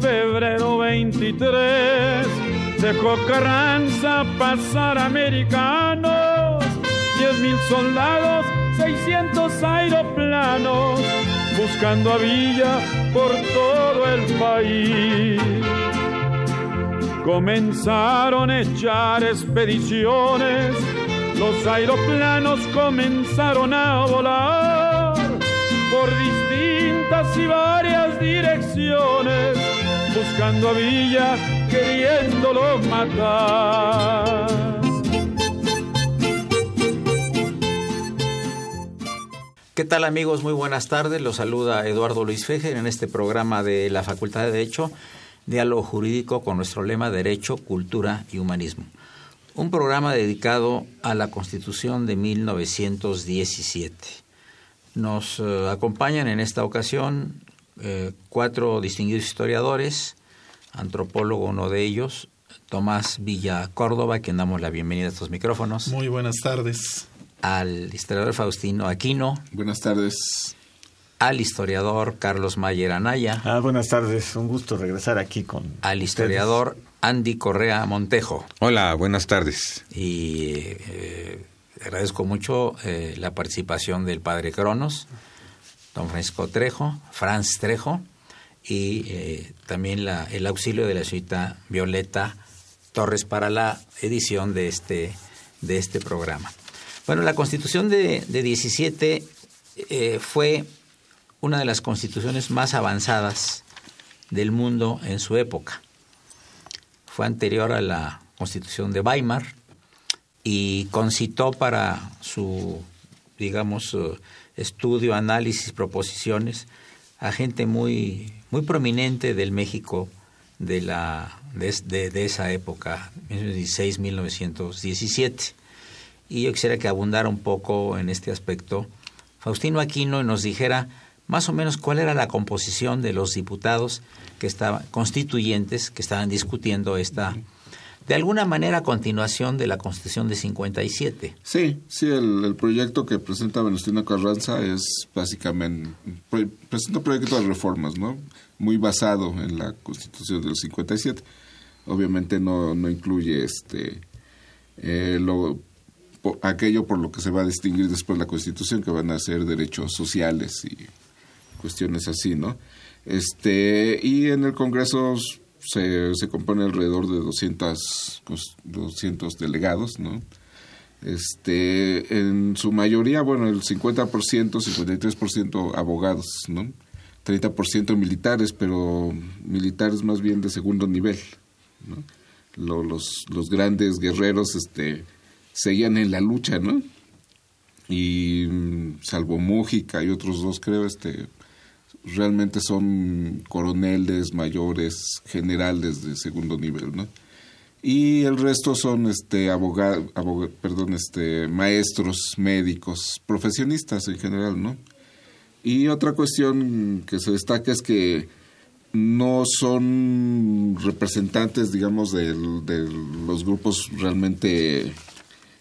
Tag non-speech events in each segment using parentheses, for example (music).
Febrero 23 dejó Carranza pasar americanos, 10 mil soldados, 600 aeroplanos, buscando a Villa por todo el país. Comenzaron a echar expediciones, los aeroplanos comenzaron a volar por distintas y varias direcciones buscando a Villa, queriéndolo matar. ¿Qué tal amigos? Muy buenas tardes. Los saluda Eduardo Luis Fejer en este programa de la Facultad de Derecho, Diálogo Jurídico con nuestro lema Derecho, Cultura y Humanismo. Un programa dedicado a la Constitución de 1917. Nos eh, acompañan en esta ocasión eh, cuatro distinguidos historiadores, antropólogo uno de ellos, Tomás Villa Córdoba, quien damos la bienvenida a estos micrófonos. Muy buenas tardes. Al historiador Faustino Aquino. Buenas tardes. Al historiador Carlos Mayer Anaya. Ah, buenas tardes, un gusto regresar aquí con. Al historiador Andy Correa Montejo. Hola, buenas tardes. Y eh, agradezco mucho eh, la participación del padre Cronos don Francisco Trejo, Franz Trejo, y eh, también el auxilio de la señorita Violeta Torres para la edición de este, de este programa. Bueno, la constitución de, de 17 eh, fue una de las constituciones más avanzadas del mundo en su época. Fue anterior a la constitución de Weimar y concitó para su, digamos, estudio, análisis, proposiciones a gente muy, muy prominente del México de, la, de, de, esa época, 1916-1917. Y yo quisiera que abundara un poco en este aspecto Faustino Aquino nos dijera más o menos cuál era la composición de los diputados que estaban constituyentes que estaban discutiendo esta de alguna manera continuación de la Constitución de 57. Sí, sí, el, proyecto que presenta Venustiano Carranza es básicamente, presenta un proyecto de reformas, ¿no? Muy basado en la Constitución del 57. Obviamente no, no incluye este eh, lo, aquello por lo que se va a distinguir después la Constitución, que van a ser derechos sociales y cuestiones así, ¿no? Este, y en el Congreso se, compone alrededor de 200, 200 delegados, ¿no? Este, en su mayoría, bueno, el 50%, 53% abogados, ¿no? 30% militares, pero militares más bien de segundo nivel, ¿no? Los, los grandes guerreros este, seguían en la lucha, ¿no? Y mm, salvo Mújica y otros dos, creo, este, realmente son coroneles, mayores, generales de segundo nivel, ¿no? Y el resto son este abogados, perdón, este maestros, médicos, profesionistas en general, ¿no? Y otra cuestión que se destaca es que no son representantes, digamos, de, los grupos realmente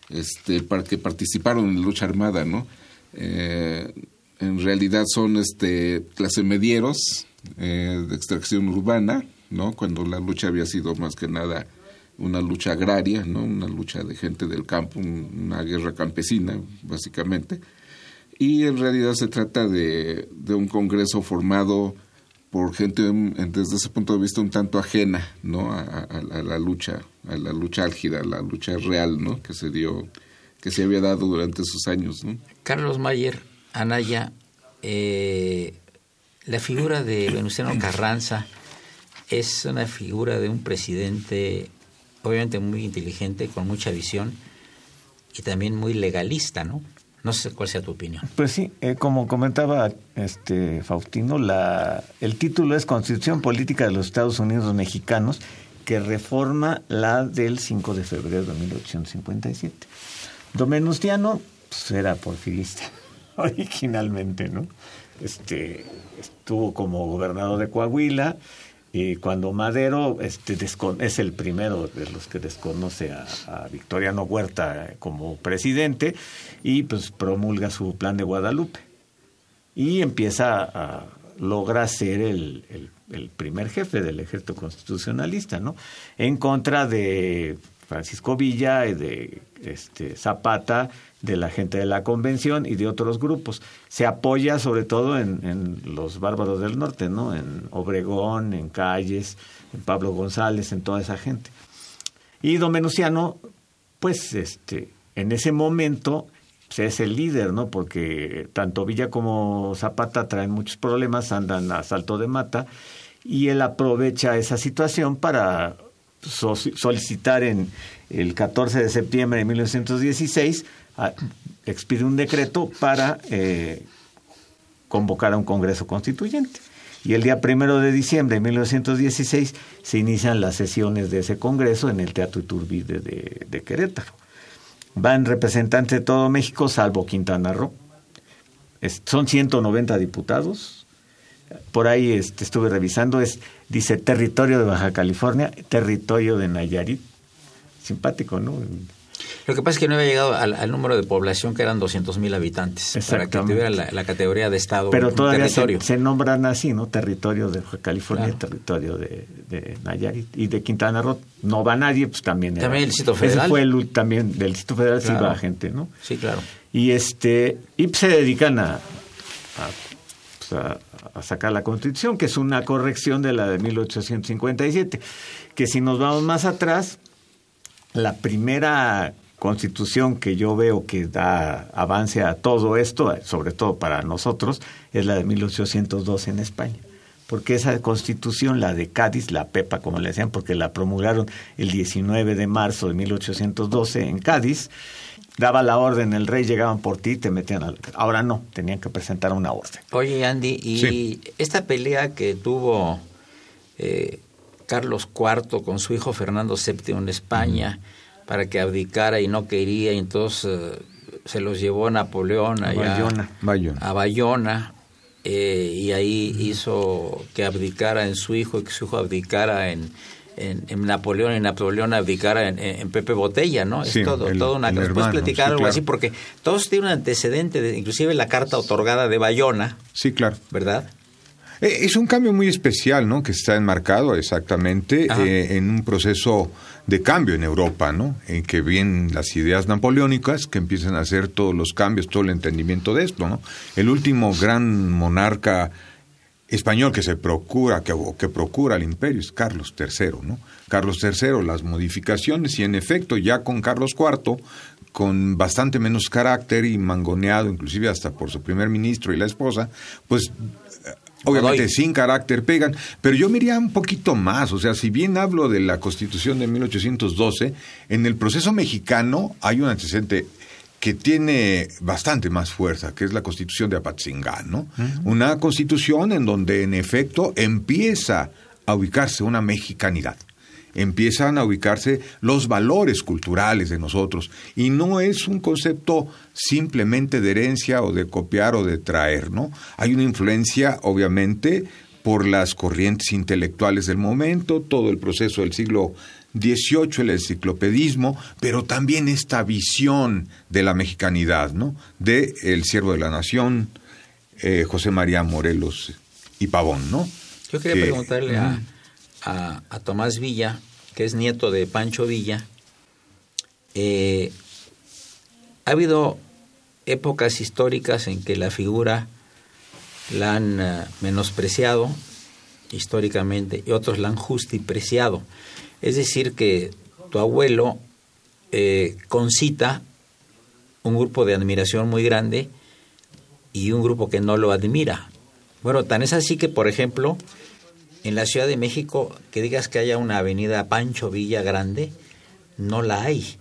este, para que participaron en la lucha armada, ¿no? Eh, en realidad son este clase medieros eh, de extracción urbana, ¿no? Cuando la lucha había sido más que nada una lucha agraria, ¿no? Una lucha de gente del campo, una guerra campesina, básicamente. Y en realidad se trata de, de un congreso formado por gente desde ese punto de vista un tanto ajena, ¿no? A, a, la lucha, a la lucha álgida, a la lucha real, ¿no? Que se dio, que se había dado durante esos años, ¿no? Carlos Mayer, Anaya, eh, la figura de Venustiano Carranza es una figura de un presidente obviamente muy inteligente, con mucha visión y también muy legalista, ¿no? No sé cuál sea tu opinión. Pues sí, eh, como comentaba este Faustino, la, el título es Constitución Política de los Estados Unidos Mexicanos, que reforma la del 5 de febrero de 1857. Domenustiano pues, era porfirista (laughs) originalmente, ¿no? Este, estuvo como gobernador de Coahuila, y cuando Madero este, es el primero de los que desconoce a, Victoriano Huerta como presidente y pues promulga su plan de Guadalupe y empieza a logra ser el, el, primer jefe del ejército constitucionalista, ¿no? En contra de Francisco Villa y de este, Zapata de la gente de la convención y de otros grupos. Se apoya sobre todo en, los bárbaros del norte, ¿no? En Obregón, en Calles, en Pablo González, en toda esa gente. Y Don Menuciano, pues, este, en ese momento pues, es el líder, ¿no? Porque tanto Villa como Zapata traen muchos problemas, andan a salto de mata, y él aprovecha esa situación para solicitar en el 14 de septiembre de 1916 expide un decreto para eh, convocar a un Congreso Constituyente. Y el día primero de diciembre de 1916 se inician las sesiones de ese Congreso en el Teatro Iturbide de, Querétaro. Van representantes de todo México, salvo Quintana Roo. son 190 diputados. Por ahí este, estuve revisando, es, dice territorio de Baja California, territorio de Nayarit. Simpático, ¿no? Lo que pasa es que no había llegado al, número de población que eran 200 mil habitantes para que tuviera la, categoría de Estado. Pero todavía se, nombran así, ¿no? Territorio de California, territorio de, Nayarit y de Quintana Roo. No va nadie, pues también. también el Distrito Federal. Ese fue el, también del Distrito Federal sí va gente, ¿no? Sí, claro. Y este y se dedican a, pues, a, a sacar la Constitución, que es una corrección de la de 1857, que si nos vamos más atrás, la primera constitución que yo veo que da avance a todo esto, sobre todo para nosotros, es la de 1812 en España. Porque esa constitución, la de Cádiz, la PEPA como le decían, porque la promulgaron el 19 de marzo de 1812 en Cádiz, daba la orden, el rey llegaban por ti y te metían al... Ahora no, tenían que presentar una orden. Oye, Andy, y esta pelea que tuvo eh, Carlos IV con su hijo Fernando VII en España para que abdicara y no quería, y entonces eh, se los llevó Napoleón allá, a Bayona, a Bayona eh, y ahí hizo que abdicara en su hijo y que su hijo abdicara en, en, Napoleón y Napoleón abdicara en, Pepe Botella, ¿no? Es todo, todo una cosa. ¿Puedes platicar algo así? Porque todos tienen un antecedente, de, inclusive la carta otorgada de Bayona. Sí, claro. ¿Verdad? Eh, es un cambio muy especial, ¿no? Que está enmarcado exactamente eh, en un proceso de cambio en Europa, ¿no? En que vienen las ideas napoleónicas que empiezan a hacer todos los cambios, todo el entendimiento de esto, ¿no? El último gran monarca español que se procura, que, que procura el imperio es Carlos III, ¿no? Carlos III, las modificaciones y en efecto ya con Carlos IV con bastante menos carácter y mangoneado inclusive hasta por su primer ministro y la esposa, pues Obviamente sin carácter pegan, pero yo miraría un poquito más, o sea, si bien hablo de la Constitución de 1812, en el proceso mexicano hay un antecedente que tiene bastante más fuerza, que es la Constitución de Apatzingán, ¿no? Una constitución en donde en efecto empieza a ubicarse una mexicanidad empiezan a ubicarse los valores culturales de nosotros y no es un concepto simplemente de herencia o de copiar o de traer, ¿no? Hay una influencia obviamente por las corrientes intelectuales del momento, todo el proceso del siglo XVIII, el enciclopedismo, pero también esta visión de la mexicanidad, ¿no? De el siervo de la nación, eh, José María Morelos y Pavón, ¿no? Yo quería preguntarle a, a, Tomás Villa, que es nieto de Pancho Villa, eh, ha habido épocas históricas en que la figura la han eh, menospreciado históricamente y otros la han justipreciado. Es decir, que tu abuelo eh, concita un grupo de admiración muy grande y un grupo que no lo admira. Bueno, tan es así que, por ejemplo, en la Ciudad de México, que digas que haya una avenida Pancho Villa Grande, no la hay.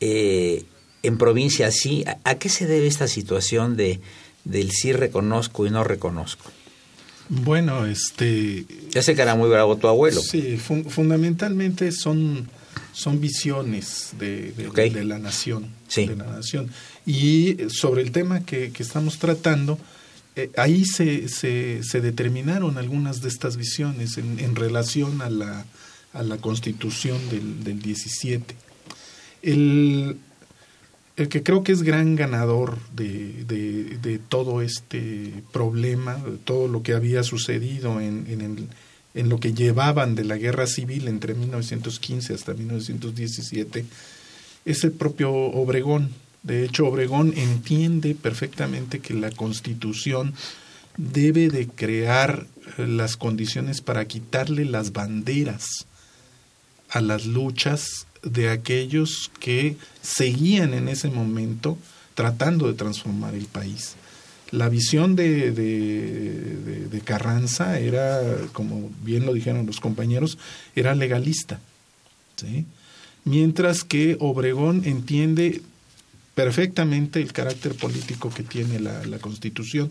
Eh, en provincia sí. ¿A, qué se debe esta situación de del sí reconozco y no reconozco? Bueno, este... Ya sé que era muy bravo tu abuelo. Sí, fundamentalmente son, son visiones de, de, la nación. Sí. De la nación. Y sobre el tema que, que estamos tratando, eh, ahí se, se, se, determinaron algunas de estas visiones en, en relación a la, a la constitución del, del 17. El, el que creo que es gran ganador de, de, todo este problema, de todo lo que había sucedido en, en, en, lo que llevaban de la guerra civil entre 1915 hasta 1917, es el propio Obregón. De hecho, Obregón entiende perfectamente que la constitución debe de crear eh, las condiciones para quitarle las banderas a las luchas de aquellos que seguían en ese momento tratando de transformar el país. La visión de, de, Carranza era, como bien lo dijeron los compañeros, era legalista. Mientras que Obregón entiende perfectamente el carácter político que tiene la, Constitución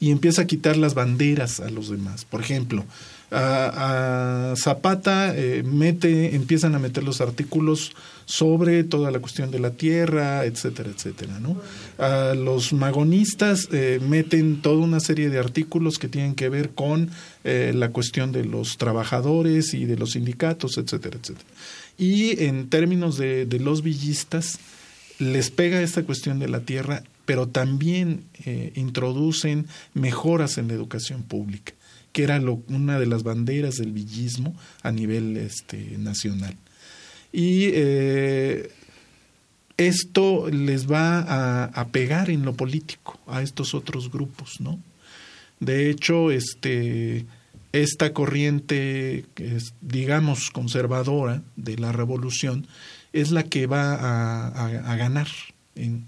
y empieza a quitar las banderas a los demás. Por ejemplo, a, Zapata eh, mete, empiezan a meter los artículos sobre toda la cuestión de la tierra, etcétera, etcétera. A los magonistas eh, meten toda una serie de artículos que tienen que ver con eh, la cuestión de los trabajadores y de los sindicatos, etcétera, etcétera. Y en términos de los villistas, les pega esta cuestión de la tierra, pero también introducen mejoras en la educación pública que era una de las banderas del villismo a nivel este, nacional. Y eh, esto les va a, pegar en lo político a estos otros grupos, ¿no? De hecho, este, esta corriente, digamos, conservadora de la revolución, es la que va a, ganar en,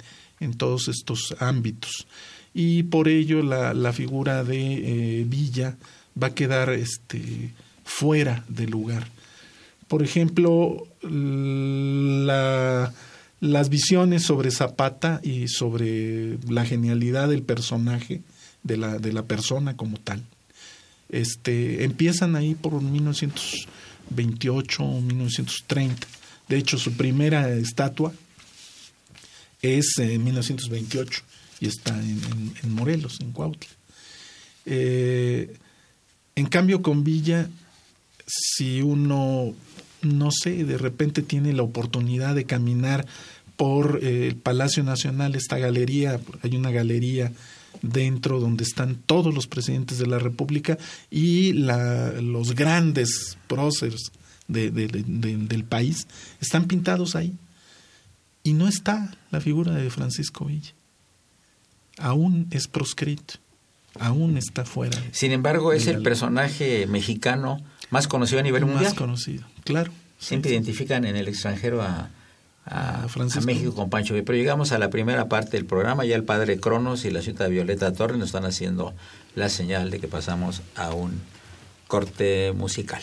todos estos ámbitos. Y por ello la, la figura de eh, Villa va a quedar este, fuera de lugar. Por ejemplo, la, las visiones sobre Zapata y sobre la genialidad del personaje, de la, de la persona como tal, este, empiezan ahí por 1928 o 1930. De hecho, su primera estatua es en 1928 y está en, Morelos, en Cuautla. Eh, en cambio, con Villa, si uno, no sé, de repente tiene la oportunidad de caminar por eh, el Palacio Nacional, esta galería, hay una galería dentro donde están todos los presidentes de la República y los grandes próceres del país, están pintados ahí. Y no está la figura de Francisco Villa. Aún es proscrito aún está fuera. Sin embargo, es el personaje mexicano más conocido a nivel mundial. Más conocido, claro. Siempre identifican en el extranjero a, a, México con Pancho Pero llegamos a la primera parte del programa, ya el padre Cronos y la ciudad Violeta Torres nos están haciendo la señal de que pasamos a un corte musical.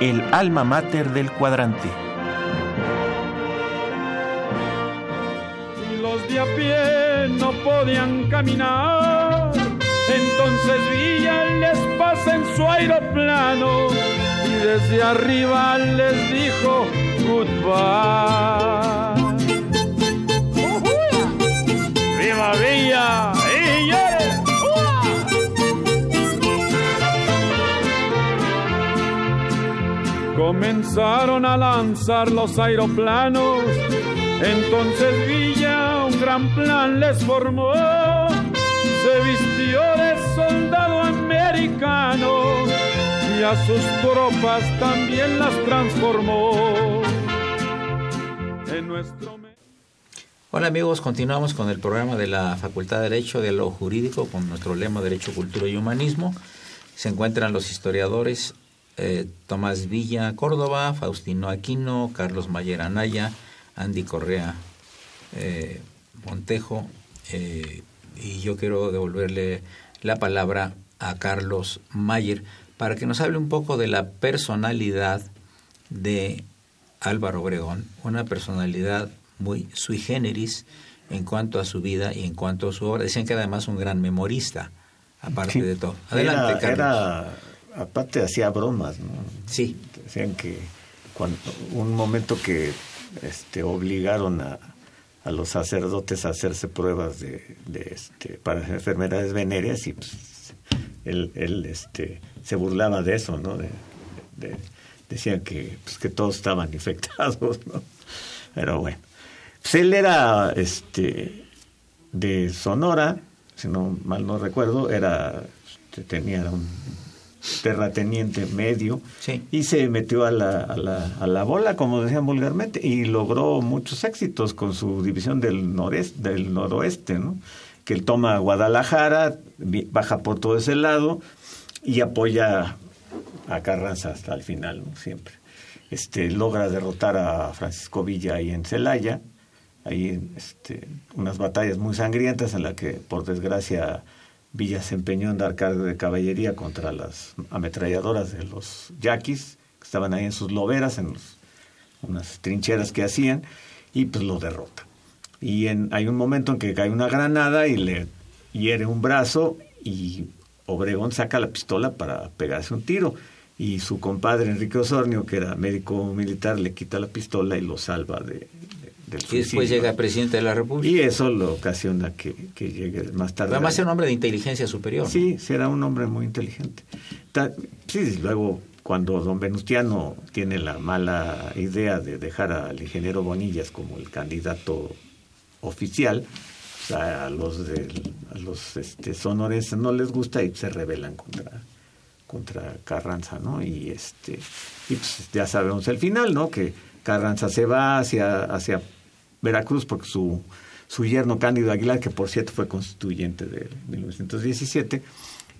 El alma mater del cuadrante. los de a pie no podían caminar entonces Villa les pasa en su aeroplano y desde arriba les dijo goodbye. Comenzaron a lanzar los aeroplanos, entonces Villa un gran plan les formó se vistió de soldado americano y a sus tropas también las transformó. En nuestro Hola amigos, continuamos con el programa de la Facultad de Derecho de lo Jurídico con nuestro lema Derecho, Cultura y Humanismo. Se encuentran los historiadores eh, Tomás Villa Córdoba, Faustino Aquino, Carlos Mayer Anaya, Andy Correa eh, Montejo, eh, y yo quiero devolverle la palabra a Carlos Mayer para que nos hable un poco de la personalidad de Álvaro Obregón, una personalidad muy sui generis en cuanto a su vida y en cuanto a su obra. Decían que era además un gran memorista, aparte de todo. Adelante, Carlos. Aparte hacía bromas, ¿no? Sí. Decían que cuando, un momento que este, obligaron a, a los sacerdotes a hacerse pruebas de, de este, para enfermedades venéreas y pues, él, él este, se burlaba de eso, ¿no? De, decían que, pues, que todos estaban (laughs) infectados, ¿no? Pero bueno. Pues él era este, de Sonora, si no mal no recuerdo, era este, tenía un terrateniente medio y se metió a la, a, la, a la bola, como decían vulgarmente, y logró muchos éxitos con su división del noreste, del noroeste, ¿no? que él toma Guadalajara, baja por todo ese lado y apoya a Carranza hasta el final, ¿no? siempre. Este, logra derrotar a Francisco Villa ahí en Celaya, ahí este, unas batallas muy sangrientas en las que, por desgracia, Villa se empeñó en dar cargo de caballería contra las ametralladoras de los yaquis, que estaban ahí en sus loberas, en unas trincheras que hacían, y pues lo derrota. Y en, hay un momento en que cae una granada y le hiere un brazo y Obregón saca la pistola para pegarse un tiro. Y su compadre Enrique Osornio, que era médico militar, le quita la pistola y lo salva de, y después llega presidente de la República. Y eso lo ocasiona que, llegue más tarde. Además era un hombre de inteligencia superior. Sí, será un hombre muy inteligente. sí, luego cuando don Venustiano tiene la mala idea de dejar al ingeniero Bonillas como el candidato oficial, a los de, a los este, sonorenses no les gusta y se rebelan contra contra Carranza, ¿no? Y este y pues ya sabemos el final, ¿no? Que Carranza se va hacia hacia Veracruz porque su, su yerno Cándido Aguilar, que por cierto fue constituyente de 1917,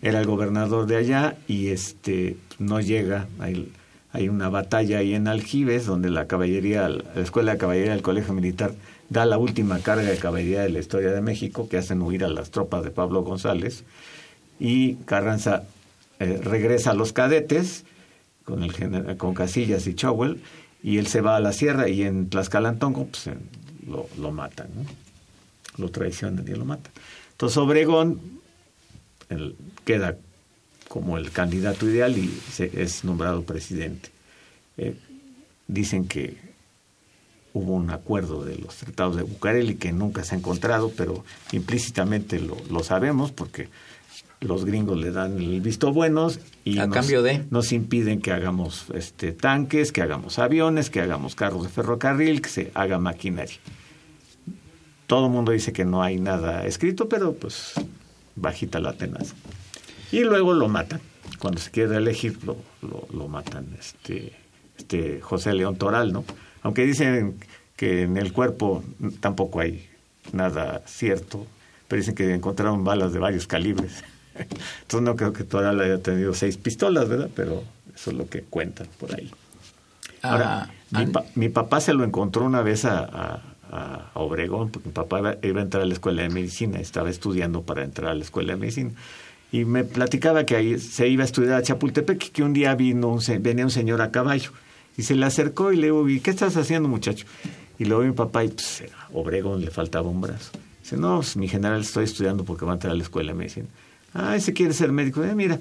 era el gobernador de allá y este no llega, hay, una batalla ahí en Aljibes donde la caballería, la escuela de caballería del colegio militar da la última carga de caballería de la historia de México que hacen huir a las tropas de Pablo González. Y Carranza eh, regresa a los cadetes con, el, con Casillas y Chowell y él se va a la sierra y en Tlaxcalantongo pues, lo, lo matan, ¿no? lo traicionan y lo matan. Entonces Obregón queda como el candidato ideal y se, es nombrado presidente. Eh, dicen que hubo un acuerdo de los tratados de Bucareli que nunca se ha encontrado, pero implícitamente lo, lo sabemos porque los gringos le dan el visto buenos y a nos, cambio de nos impiden que hagamos este tanques, que hagamos aviones, que hagamos carros de ferrocarril, que se haga maquinaria. Todo el mundo dice que no hay nada escrito, pero pues bajita la tenaza. Y luego lo matan. Cuando se quiere elegir, lo, lo, matan. Este, este José León Toral, ¿no? Aunque dicen que en el cuerpo tampoco hay nada cierto, pero dicen que encontraron balas de varios calibres. (laughs) Entonces no creo que Toral haya tenido seis pistolas, ¿verdad? Pero eso es lo que cuentan por ahí. Ahora, ah, mi, papá se lo encontró una vez a, a, Obregón, porque mi papá iba, a entrar a la escuela de medicina, estaba estudiando para entrar a la escuela de medicina. Y me platicaba que ahí se iba a estudiar a Chapultepec, que un día vino un, venía un señor a caballo. Y se le acercó y le dijo, ¿qué estás haciendo, muchacho? Y luego mi papá, y pues, Obregón le faltaba un brazo. Dice, no, pues, mi general estoy estudiando porque va a entrar a la escuela de medicina. Ah, ese quiere ser médico. Eh, mira,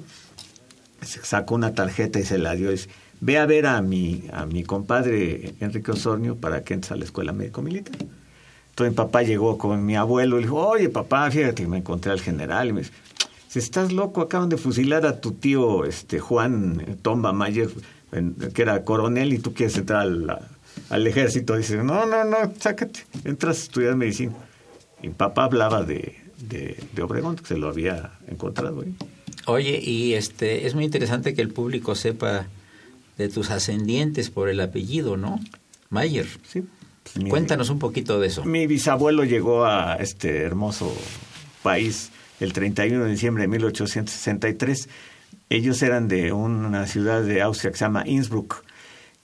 sacó una tarjeta y se la dio. Y dice, ve a ver a mi, a mi compadre Enrique Osornio para que entres a la escuela médico-militar. Entonces mi papá llegó con mi abuelo y dijo, oye papá, fíjate me encontré al general. Y me dice, si estás loco, acaban de fusilar a tu tío este Juan Tomba Mayer, que era coronel, y tú quieres entrar al, al ejército. Dice, no, no, no, sácate, entras a estudiar medicina. Y mi papá hablaba de, de, Obregón, que se lo había encontrado. Oye, y este es muy interesante que el público sepa de tus ascendientes por el apellido, ¿no? Mayer. Sí. Cuéntanos un poquito de eso. Mi bisabuelo llegó a este hermoso país el 31 de diciembre de 1863. Ellos eran de una ciudad de Austria que se llama Innsbruck.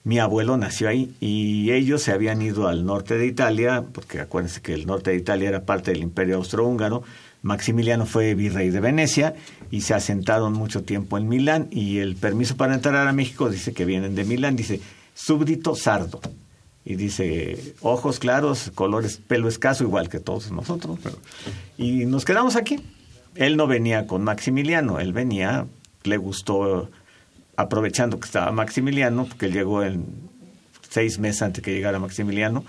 Mi abuelo nació ahí y ellos se habían ido al norte de Italia, porque acuérdense que el norte de Italia era parte del imperio austrohúngaro. Maximiliano fue virrey de Venecia y se asentaron mucho tiempo en Milán y el permiso para entrar a México dice que vienen de Milán, dice súbdito sardo y dice ojos claros, colores, pelo escaso, igual que todos nosotros. y nos quedamos aquí. Él no venía con Maximiliano, él venía, le gustó, aprovechando que estaba Maximiliano, porque llegó en seis meses antes que llegara Maximiliano,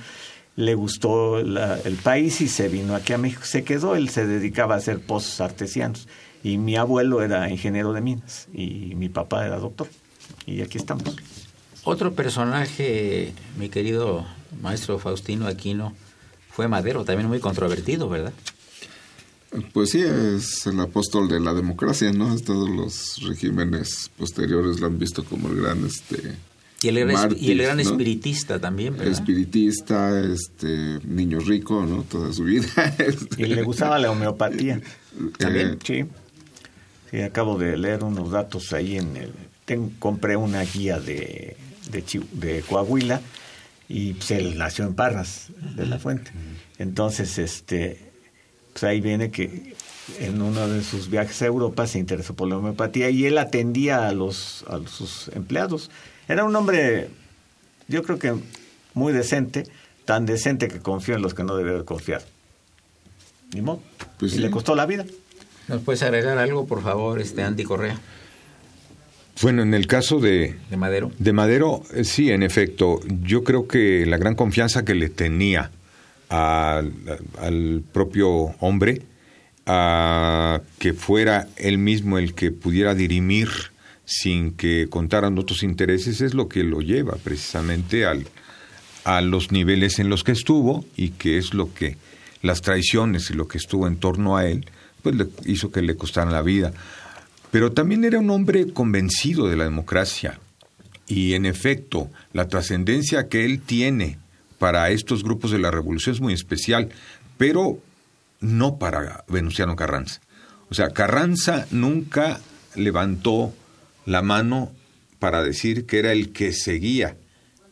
le gustó el país y se vino aquí a México. Se quedó, él se dedicaba a hacer pozos artesianos. Y mi abuelo era ingeniero de minas y mi papá era doctor. Y aquí estamos. Otro personaje, mi querido maestro Faustino Aquino, fue Madero, también muy controvertido, ¿verdad? Pues sí, es el apóstol de la democracia, ¿no? Todos los regímenes posteriores lo han visto como el gran este y el, y el gran espiritista también, ¿verdad? Espiritista, este, niño rico, ¿no? Toda su vida. (laughs) y le gustaba la homeopatía. También, sí. Sí, acabo de leer unos datos ahí en el... compré una guía de de, de Coahuila y pues él nació en Parras de la Fuente. Entonces, este, pues ahí viene que en uno de sus viajes a Europa se interesó por la homeopatía y él atendía a los a sus empleados. Era un hombre, yo creo que muy decente, tan decente que confió en los que no debía confiar. Ni modo. Pues y le costó la vida. ¿Nos puedes agregar algo, por favor, este Andy Correa? Bueno, en el caso de, de Madero. De Madero, eh, sí, en efecto. Yo creo que la gran confianza que le tenía al, propio hombre, a que fuera él mismo el que pudiera dirimir sin que contaran otros intereses, es lo que lo lleva precisamente al, a los niveles en los que estuvo y que es lo que las traiciones y lo que estuvo en torno a él, pues le hizo que le costara la vida. Pero también era un hombre convencido de la democracia. Y en efecto, la trascendencia que él tiene para estos grupos de la revolución es muy especial, pero no para Venustiano Carranza. O sea, Carranza nunca levantó la mano para decir que era el que seguía,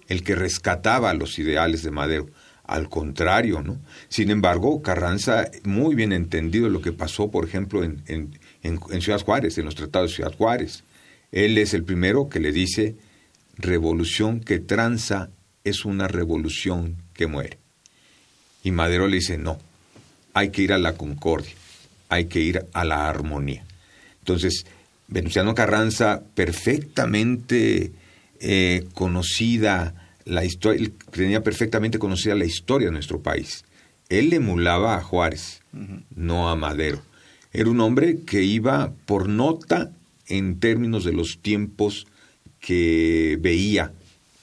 el que rescataba los ideales de Madero. Al contrario, ¿no? Sin embargo, Carranza, muy bien entendido lo que pasó, por ejemplo, en, en, Ciudad Juárez, en los tratados de Ciudad Juárez. Él es el primero que le dice, revolución que tranza es una revolución que muere. Y Madero le dice, no, hay que ir a la concordia, hay que ir a la armonía. Entonces, Venustiano Carranza, perfectamente eh, conocida la historia, tenía perfectamente conocida la historia de nuestro país. Él emulaba a Juárez, no a Madero. Era un hombre que iba por nota en términos de los tiempos que veía,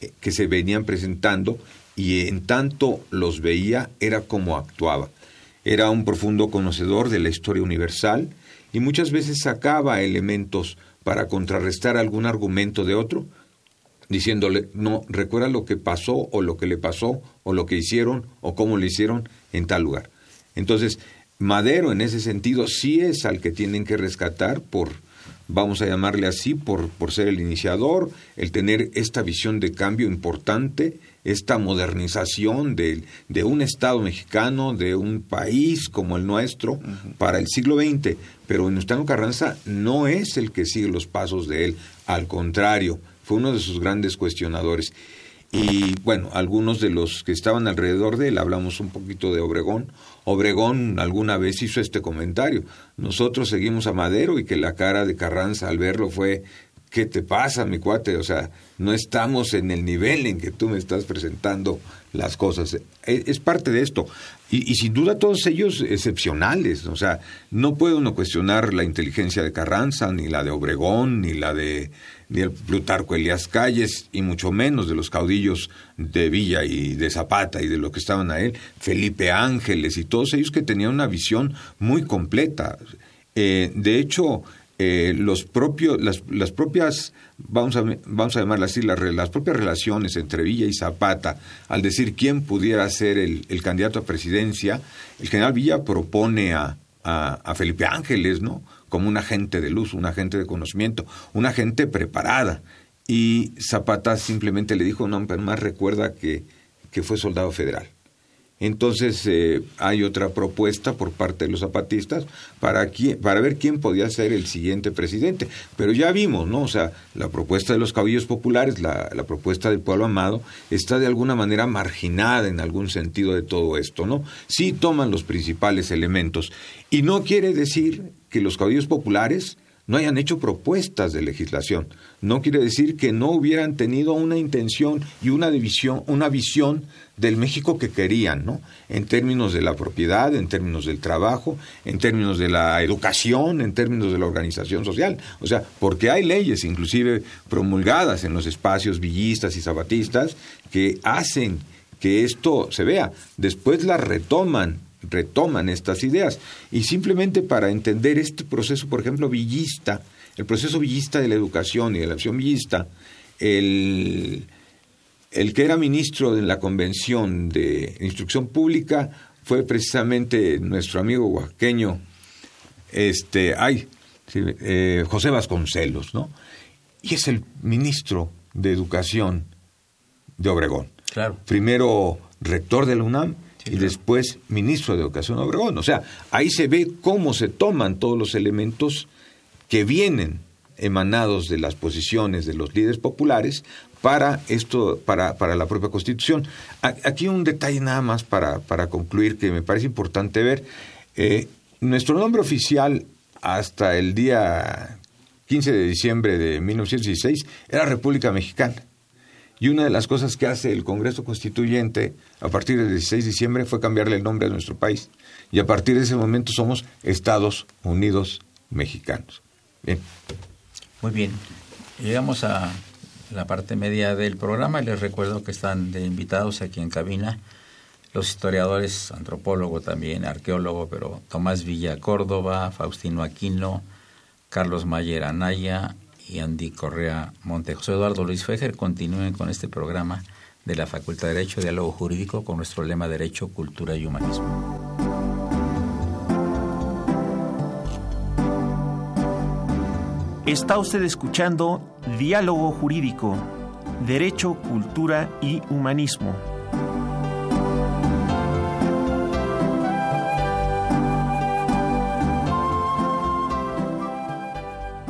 eh, que se venían presentando, y en tanto los veía, era como actuaba. Era un profundo conocedor de la historia universal y muchas veces sacaba elementos para contrarrestar algún argumento de otro, diciéndole, no, recuerda lo que pasó o lo que le pasó o lo que hicieron o cómo le hicieron en tal lugar. Entonces, Madero en ese sentido sí es al que tienen que rescatar por, vamos a llamarle así, por, por ser el iniciador, el tener esta visión de cambio importante, esta modernización de, de un Estado mexicano, de un país como el nuestro, para el siglo XX. Pero Venustiano Carranza no es el que sigue los pasos de él, al contrario, fue uno de sus grandes cuestionadores. Y bueno, algunos de los que estaban alrededor de él, hablamos un poquito de Obregón. Obregón alguna vez hizo este comentario. Nosotros seguimos a Madero y que la cara de Carranza al verlo fue, ¿qué te pasa, mi cuate? O sea, no estamos en el nivel en que tú me estás presentando las cosas. E, es, parte de esto. Y, y, sin duda todos ellos excepcionales. O sea, no puede uno cuestionar la inteligencia de Carranza, ni la de Obregón, ni la de ni el Plutarco Elías Calles, y mucho menos de los caudillos de Villa y de Zapata y de lo que estaban a él, Felipe Ángeles y todos ellos que tenían una visión muy completa. Eh, de hecho, eh, los propios, las, las, propias, vamos a, vamos a llamarlas así, las, las, propias relaciones entre Villa y Zapata, al decir quién pudiera ser el, el candidato a presidencia, el general Villa propone a, a, Felipe Ángeles, ¿no? Como un agente de luz, un agente de conocimiento, una gente preparada. Y Zapata simplemente le dijo, no, pero más recuerda que, que fue soldado federal. Entonces eh, hay otra propuesta por parte de los zapatistas para, para ver quién podía ser el siguiente presidente. Pero ya vimos, ¿no? O sea, la propuesta de los caballos populares, la, la, propuesta del pueblo amado, está de alguna manera marginada en algún sentido de todo esto, ¿no? Sí toman los principales elementos. Y no quiere decir que los caballos populares no hayan hecho propuestas de legislación. No quiere decir que no hubieran tenido una intención y una división, una visión del México que querían, ¿no? En términos de la propiedad, en términos del trabajo, en términos de la educación, en términos de la organización social. O sea, porque hay leyes, inclusive promulgadas en los espacios villistas y zapatistas, que hacen que esto se vea. Después las retoman retoman estas ideas. Y simplemente para entender este proceso, por ejemplo, villista, el proceso villista de la educación y de la acción villista, el, el que era ministro de la Convención de Instrucción Pública fue precisamente nuestro amigo oaxaqueño, este, ay, eh, José Vasconcelos, ¿no? Y es el ministro de Educación de Obregón. Claro. Primero rector de la UNAM y después ministro de Educación Obregón. O sea, ahí se ve cómo se toman todos los elementos que vienen emanados de las posiciones de los líderes populares para esto, para, para la propia Constitución. Aquí un detalle nada más para, para concluir que me parece importante ver. Eh, nuestro nombre oficial hasta el día 15 de diciembre de 1916 era República Mexicana. Y una de las cosas que hace el Congreso Constituyente a partir del 16 de diciembre fue cambiarle el nombre a nuestro país. Y a partir de ese momento somos Estados Unidos Mexicanos. Bien. Muy bien. Llegamos a la parte media del programa les recuerdo que están de invitados aquí en cabina los historiadores, antropólogo también, arqueólogo, pero Tomás Villa Córdoba, Faustino Aquino, Carlos Mayer Anaya y Andy Correa Monte. José Eduardo Luis Fejer continúen con este programa de la Facultad de Derecho, Diálogo Jurídico, con nuestro lema Derecho, Cultura y Humanismo. Está usted escuchando Diálogo Jurídico, Derecho, Cultura y Humanismo.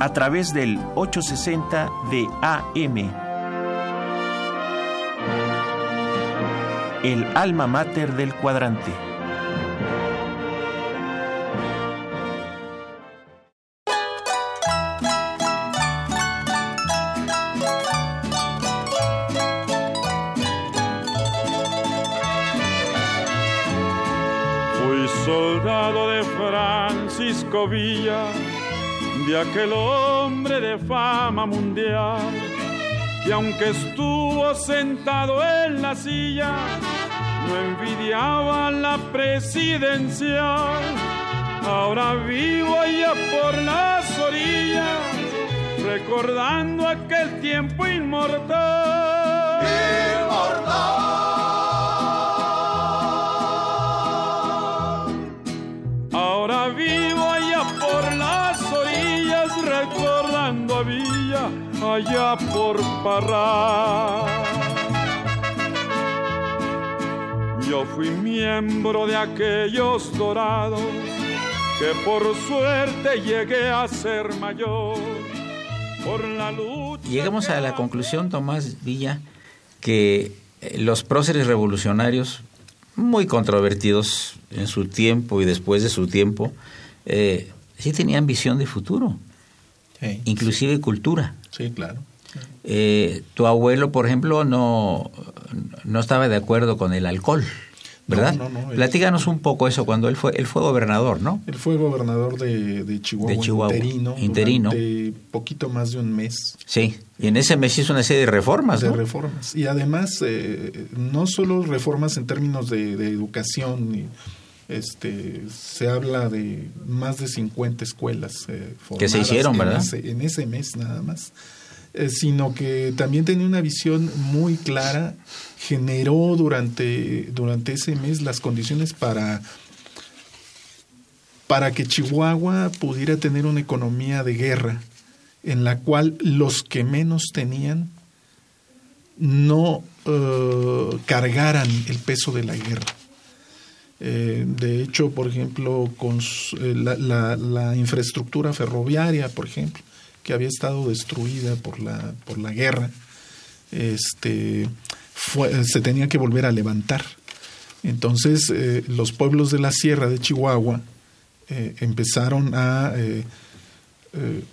A través del 860 de AM. El alma mater del cuadrante. Fui soldado de Francisco Villa de aquel hombre de fama mundial, que aunque estuvo sentado en la silla, no envidiaba la presidencia. Ahora vivo allá por las orillas, recordando aquel tiempo. Inmortal. Villa allá por Parra. Yo fui miembro de aquellos dorados que por suerte llegué a ser mayor por la lucha. Llegamos a la conclusión, Tomás Villa, que eh, los próceres revolucionarios, muy controvertidos en su tiempo y después de su tiempo, eh, sí tenían visión de futuro, Sí, inclusive cultura. sí, claro. Eh, tu abuelo, por ejemplo, no, no estaba de acuerdo con el alcohol, ¿verdad? No, no, no, él- Platícanos un poco eso, cuando él fue, él fue gobernador, ¿no? Él fue gobernador de, de Chihuahua, De Chihuahua, interino, interino. durante poquito más de un mes Sí, y en ese mes hizo una serie de reformas, de reformas. Y además, eh, no solo reformas en términos de, de educación, y, Este, se habla de más de 50 escuelas eh, que se hicieron, ¿verdad? en ese mes nada más. Eh, sino que también tenía una visión muy clara, generó durante, durante ese mes las condiciones para, para que Chihuahua pudiera tener una economía de guerra en la cual los que menos tenían no eh, cargaran el peso de la guerra. Eh, de hecho, por ejemplo, con la, la, infraestructura ferroviaria, por ejemplo, que había estado destruida por la, por la guerra, este, se tenía que volver a levantar. Entonces, eh, los pueblos de la sierra de Chihuahua eh, empezaron a eh,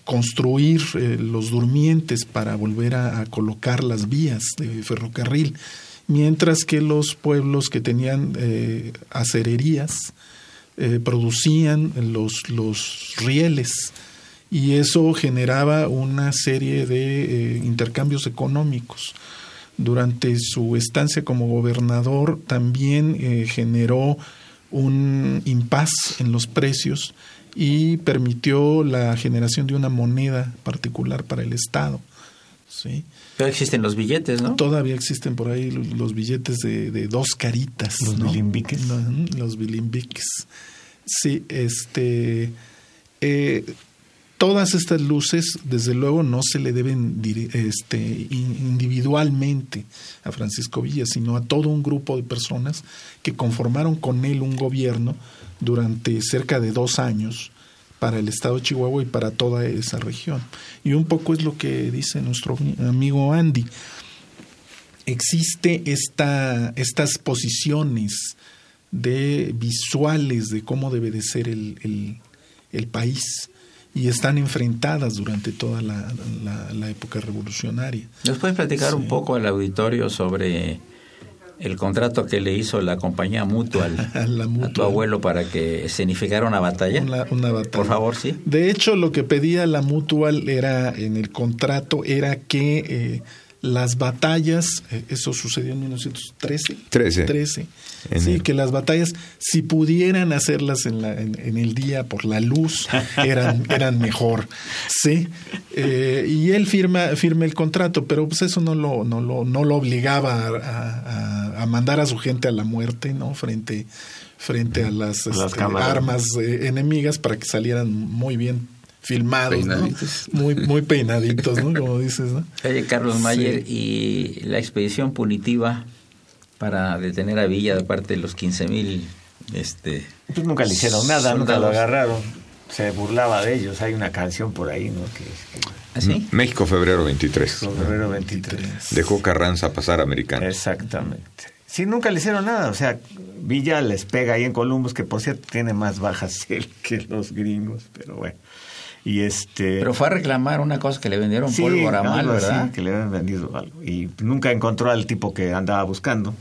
construir los durmientes para volver a, colocar las vías de ferrocarril, mientras que los pueblos que tenían acererías producían los, los rieles y eso generaba una serie de eh, intercambios económicos. Durante su estancia como gobernador también eh, generó un impas en los precios y permitió la generación de una moneda particular para el Estado. ¿Sí? Todavía existen los billetes, ¿no? Todavía existen por ahí los, billetes de, dos caritas. Los bilimbiques. Los, bilimbiques. Sí, este... Eh, todas estas luces, desde luego, no se le deben este, individualmente a Francisco Villa, sino a todo un grupo de personas que conformaron con él un gobierno durante cerca de dos años para el estado de Chihuahua y para toda esa región. Y un poco es lo que dice nuestro amigo Andy. Existe esta, estas posiciones de visuales de cómo debe de ser el, el país y están enfrentadas durante toda la, la, época revolucionaria. ¿Nos puedes platicar un poco al auditorio sobre el contrato que le hizo la compañía Mutual, (laughs) a tu abuelo para que escenificara una batalla? Una, batalla. Por favor, sí. De hecho, lo que pedía la Mutual era en el contrato era que eh, las batallas, eh, eso sucedió en 1913. 13. 13. Sí, que las batallas, si pudieran hacerlas en, la, en, el día por la luz, (laughs) eran, eran mejor. Sí. Eh, y él firma, firma el contrato, pero pues eso no lo, no lo, no lo obligaba a, a, mandar a su gente a la muerte, ¿no? Frente, frente a las, este, armas eh, enemigas para que salieran muy bien filmados, muy, muy peinaditos, ¿no? Como dices, ¿no? Oye, Carlos Mayer, y la expedición punitiva para detener a Villa de parte de los 15 mil... Este, pues nunca le hicieron nada, nunca lo agarraron. Se burlaba de ellos. Hay una canción por ahí, ¿no? Que, ¿Así? ¿Ah, México, febrero 23. Febrero 23. Dejó Carranza pasar americano. Exactamente. Sí, nunca le hicieron nada. O sea, Villa les pega ahí en Columbus, que por cierto tiene más bajas (laughs) que los gringos, pero bueno. Y este, Pero fue a reclamar una cosa que le vendieron pólvora mal, ¿verdad? que le habían vendido algo. Y nunca encontró al tipo que andaba buscando.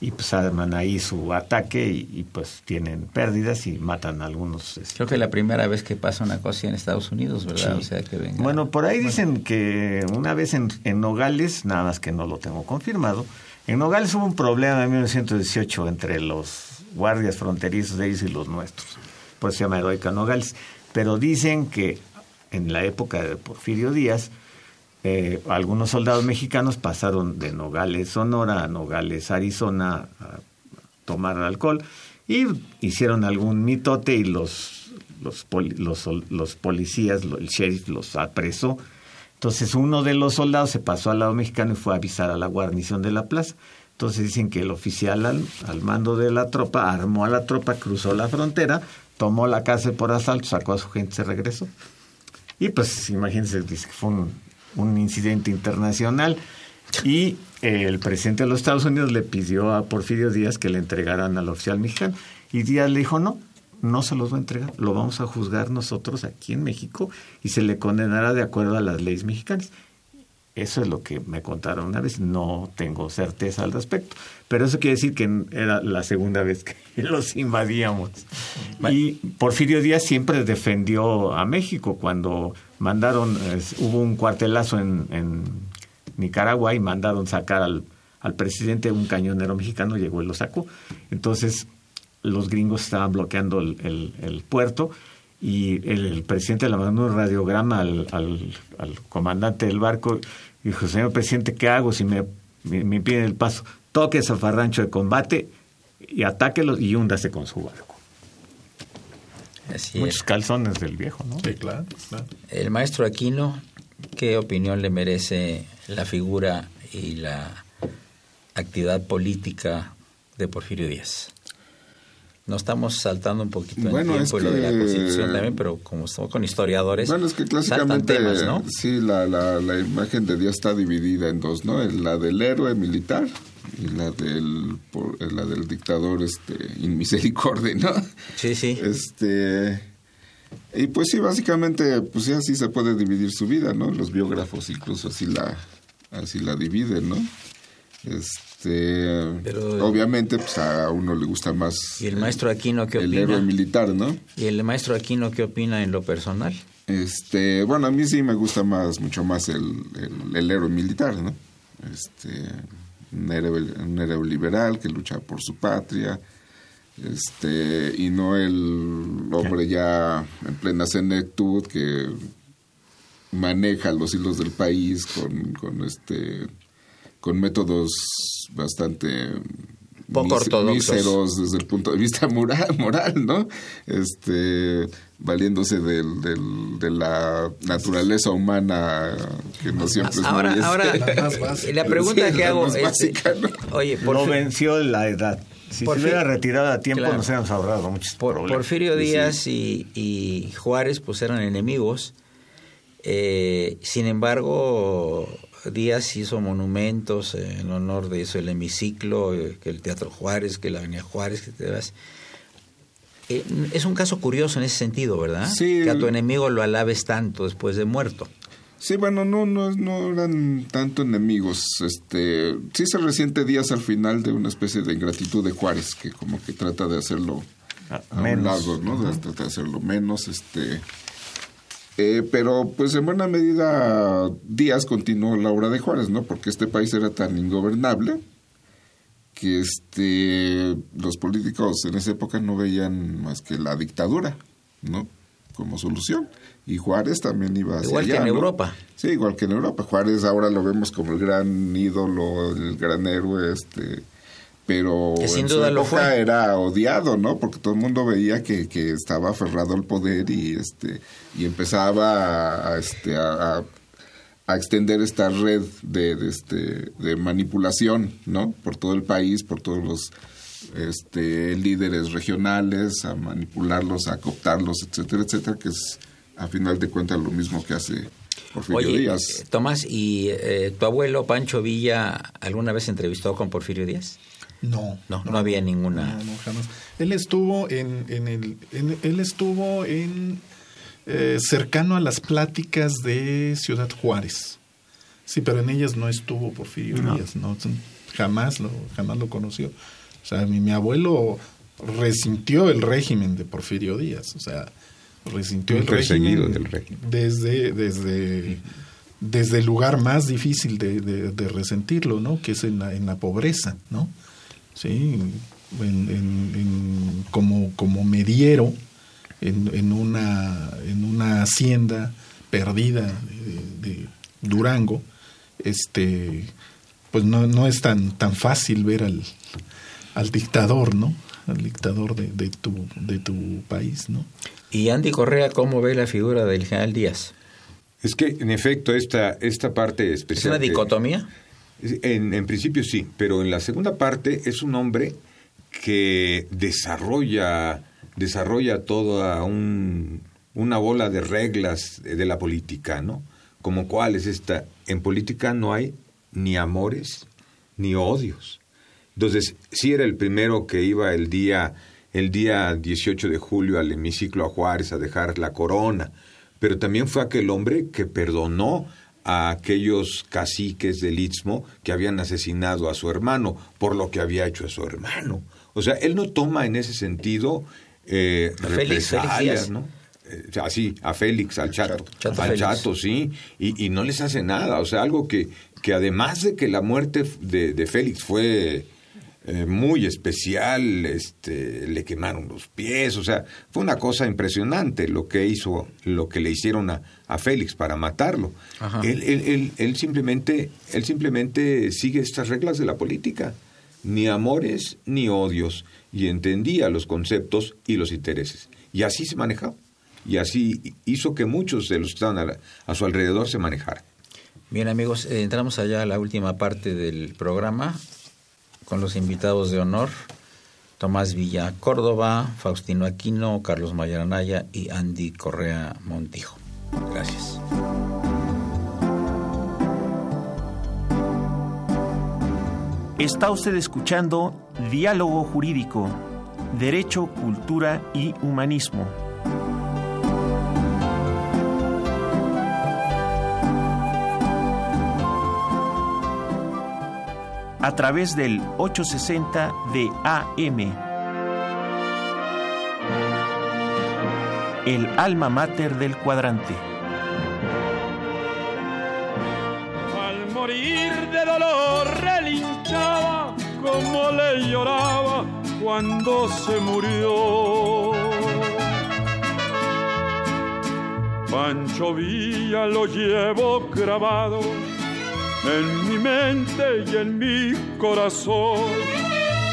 Y pues arman ahí su ataque y, pues tienen pérdidas y matan a algunos. Este, Creo que la primera vez que pasa una cosa en Estados Unidos, ¿verdad? O sea, que venga... Bueno, por ahí dicen que una vez en, en Nogales, nada más que no lo tengo confirmado, en Nogales hubo un problema en 1918 entre los guardias fronterizos de ellos y los nuestros. Por eso se llama Heroica Nogales pero dicen que en la época de Porfirio Díaz, eh, algunos soldados mexicanos pasaron de Nogales, Sonora a Nogales, Arizona, a tomar alcohol y hicieron algún mitote y los, los, los, los policías, el sheriff los apresó. Entonces uno de los soldados se pasó al lado mexicano y fue a avisar a la guarnición de la plaza. Entonces dicen que el oficial al, al, mando de la tropa armó a la tropa, cruzó la frontera, tomó la casa por asalto, sacó a su gente, se regresó. Y pues imagínense, fue un, incidente internacional. Y eh, el presidente de los Estados Unidos le pidió a Porfirio Díaz que le entregaran al oficial mexicano. Y Díaz le dijo, no, no se los va a entregar, lo vamos a juzgar nosotros aquí en México y se le condenará de acuerdo a las leyes mexicanas. Eso es lo que me contaron una vez, no tengo certeza al respecto, pero eso quiere decir que era la segunda vez que (laughs) los invadíamos. Y Porfirio Díaz siempre defendió a México cuando mandaron, hubo un cuartelazo en, Nicaragua y mandaron sacar al, al presidente un cañonero mexicano, llegó y lo sacó. Entonces, los gringos estaban bloqueando el, puerto y el, presidente le mandó un radiograma al, al, comandante del barco y dijo, señor presidente, ¿qué hago si me, me, piden el paso? Toque ese farrancho de combate y atáquelos y húndase con su barco. Muchos calzones del viejo, ¿no? Sí, claro, claro. El maestro Aquino, ¿qué opinión le merece la figura y la actividad política de Porfirio Díaz? No estamos saltando un poquito en tiempo lo de la Constitución también, pero como estamos con historiadores, bueno, es que clásicamente, Sí, la, la, la, imagen de Díaz está dividida en dos, ¿no? La del héroe militar y la del, la del dictador este, inmisericordia, ¿no? Sí, sí. Este... Y pues sí, básicamente, pues sí, así se puede dividir su vida, ¿no? Los biógrafos incluso así la, así la dividen, ¿no? Este, obviamente, pues a uno le gusta más. ¿Y el maestro Aquino qué opina? El héroe militar, ¿no? ¿Y el maestro Aquino qué opina en lo personal? Este, bueno, a mí sí me gusta más, mucho más el, el, héroe militar, ¿no? Este, un héroe, un héroe liberal que lucha por su patria, este, y no el hombre ya en plena senectud que maneja los hilos del país con, con este con métodos bastante poco ortodoxos desde el punto de vista (laughs) moral, moral ¿no? Este, valiéndose del, del, de la naturaleza humana que no siempre es ahora, ahora la, pregunta que hago es, básica, oye, por venció la edad. Si se hubiera retirado a tiempo nos hubiéramos ahorrado muchos por, Porfirio Díaz y, y, Juárez pues eran enemigos. Eh, sin embargo, Díaz hizo monumentos en honor de eso, el hemiciclo, eh, que el Teatro Juárez, que la Avenida Juárez, que te das. Eh, es un caso curioso en ese sentido, ¿verdad? Sí. Que a tu enemigo lo alabes tanto después de muerto. Sí, bueno, no, no, no eran tanto enemigos. Este, sí se resiente Díaz al final de una especie de ingratitud de Juárez, que como que trata de hacerlo ah, a, un lado, ¿no? Trata de hacerlo menos, este eh, pero pues en buena medida Díaz continuó la obra de Juárez, ¿no? Porque este país era tan ingobernable que este los políticos en esa época no veían más que la dictadura, ¿no? Como solución. Y Juárez también iba hacia Igual que en Europa. Sí, igual que en Europa. Juárez ahora lo vemos como el gran ídolo, el gran héroe, este pero sin duda su lo fue. era odiado, ¿no? Porque todo el mundo veía que, que estaba aferrado al poder y este y empezaba a, este a, a extender esta red de, de, este de manipulación, ¿no? Por todo el país, por todos los este líderes regionales, a manipularlos, a cooptarlos, etcétera, etcétera, que es a final de cuentas lo mismo que hace Porfirio Oye, Díaz. Tomás, ¿y eh, tu abuelo Pancho Villa alguna vez entrevistó con Porfirio Díaz? No, no, no, había ninguna. No, jamás. Él estuvo en, en el, él estuvo en eh, cercano a las pláticas de Ciudad Juárez. Sí, pero en ellas no estuvo Porfirio Díaz, no, jamás lo, jamás lo conoció. O sea, mi, mi abuelo resintió el régimen de Porfirio Díaz, o sea, resintió el régimen, del régimen desde desde desde el lugar más difícil de, de, de resentirlo, ¿no? Que es en la, en la pobreza, ¿no? ¿Sí? En, como, como mediero en, en, una, en una hacienda perdida de, Durango, este, pues no, no es tan, tan fácil ver al, al dictador, ¿no? Al dictador de, de, tu, de tu país, ¿no? ¿Y Andy Correa cómo ve la figura del general Díaz? Es que, en efecto, esta, esta parte especial... ¿Es una dicotomía? En, principio sí, pero en la segunda parte es un hombre que desarrolla, desarrolla toda un, una bola de reglas de la política, ¿no? Como cuál es esta. En política no hay ni amores ni odios. Entonces, sí era el primero que iba el día, el día 18 de julio al hemiciclo a Juárez a dejar la corona, pero también fue aquel hombre que perdonó a aquellos caciques del Istmo que habían asesinado a su hermano por lo que había hecho a su hermano. O sea, él no toma en ese sentido eh, represalias, ¿no? Eh, así, a Félix, al Chato, al Chato, sí, y, y, no les hace nada. O sea, algo que, que además de que la muerte de, de Félix fue eh, muy especial, este, le quemaron los pies, o sea, fue una cosa impresionante lo que hizo, lo que le hicieron a, a Félix para matarlo. Él, él, él, él, simplemente, él simplemente sigue estas reglas de la política, ni amores ni odios, y entendía los conceptos y los intereses. Y así se manejaba, y así hizo que muchos de los que estaban a, a su alrededor se manejaran. Bien amigos, eh, entramos allá a la última parte del programa con los invitados de honor, Tomás Villa Córdoba, Faustino Aquino, Carlos Mayaranaya y Andy Correa Montijo. Gracias. Está usted escuchando Diálogo Jurídico, Derecho, Cultura y Humanismo. A través del 860 de AM. El alma mater del cuadrante. Al morir de dolor relinchaba como le lloraba cuando se murió. Pancho Villa lo llevo grabado en mi mente y en mi corazón,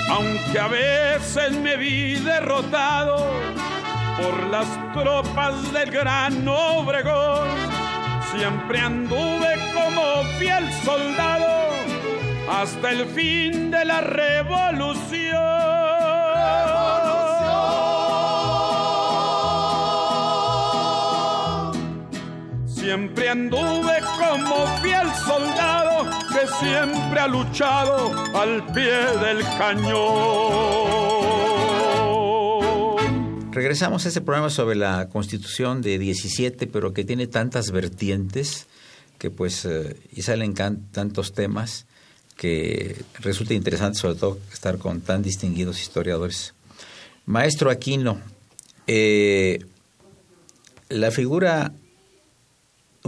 aunque a veces me vi derrotado por las tropas del gran Obregón, siempre anduve como fiel soldado hasta el fin de la revolución. Siempre anduve como fiel soldado que siempre ha luchado al pie del cañón. Regresamos a este programa sobre la constitución de 17, pero que tiene tantas vertientes que pues eh, y salen tantos temas que resulta interesante sobre todo estar con tan distinguidos historiadores. Maestro Aquino, eh, la figura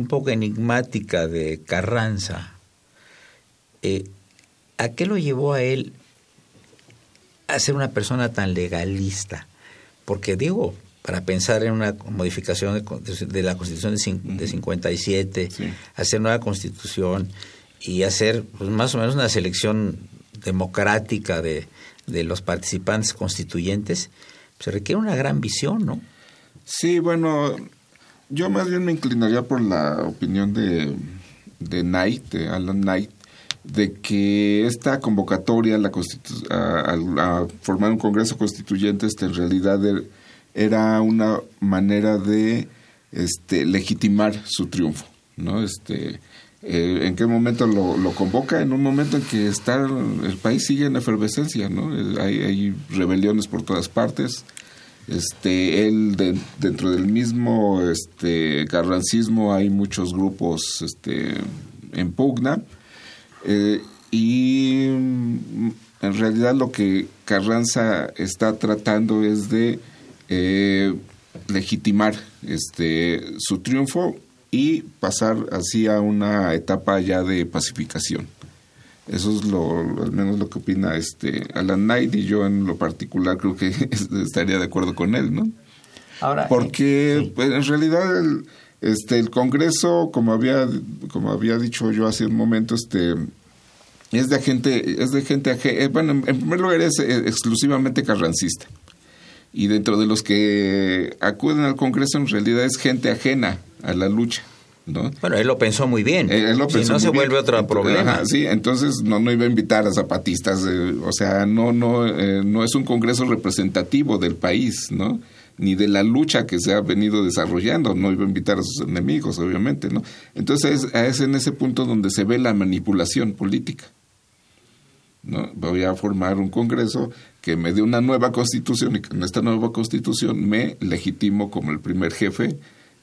un poco enigmática de Carranza, eh, ¿a qué lo llevó a él a ser una persona tan legalista? Porque digo, para pensar en una modificación de, la Constitución de, 57, hacer nueva Constitución y hacer pues, más o menos una selección democrática de, de los participantes constituyentes, pues, se requiere una gran visión, ¿no? Sí, bueno, yo más bien me inclinaría por la opinión de, de Knight, de Alan Knight, de que esta convocatoria la a, a, formar un Congreso Constituyente este, en realidad er, era una manera de este, legitimar su triunfo, ¿no? Este, eh, ¿En qué momento lo, lo, convoca? En un momento en que está el país sigue en efervescencia, ¿no? Hay, hay rebeliones por todas partes, este él dentro del mismo este carrancismo hay muchos grupos este en pugna. Eh, y mm, en realidad lo que Carranza está tratando es de eh, legitimar este su triunfo y pasar así a una etapa ya de pacificación eso es lo, al menos lo que opina este Alan Knight y yo en lo particular creo que (laughs) estaría de acuerdo con él, ¿no? Ahora, porque eh, pues, en realidad el, este el Congreso, como había como había dicho yo hace un momento, este es de gente es de gente eh, bueno, en primer lugar es eh, exclusivamente carrancista. Y dentro de los que acuden al Congreso en realidad es gente ajena a la lucha. Bueno, él lo pensó muy bien. Él, lo si no se vuelve otro problema. sí, entonces no, no iba a invitar a zapatistas, eh, o sea, no, no, eh, no es un congreso representativo del país, ¿no? Ni de la lucha que se ha venido desarrollando, no iba a invitar a sus enemigos, obviamente, ¿no? Entonces es, en ese punto donde se ve la manipulación política. ¿no? Voy a formar un congreso que me dé una nueva constitución y que en esta nueva constitución me legitimo como el primer jefe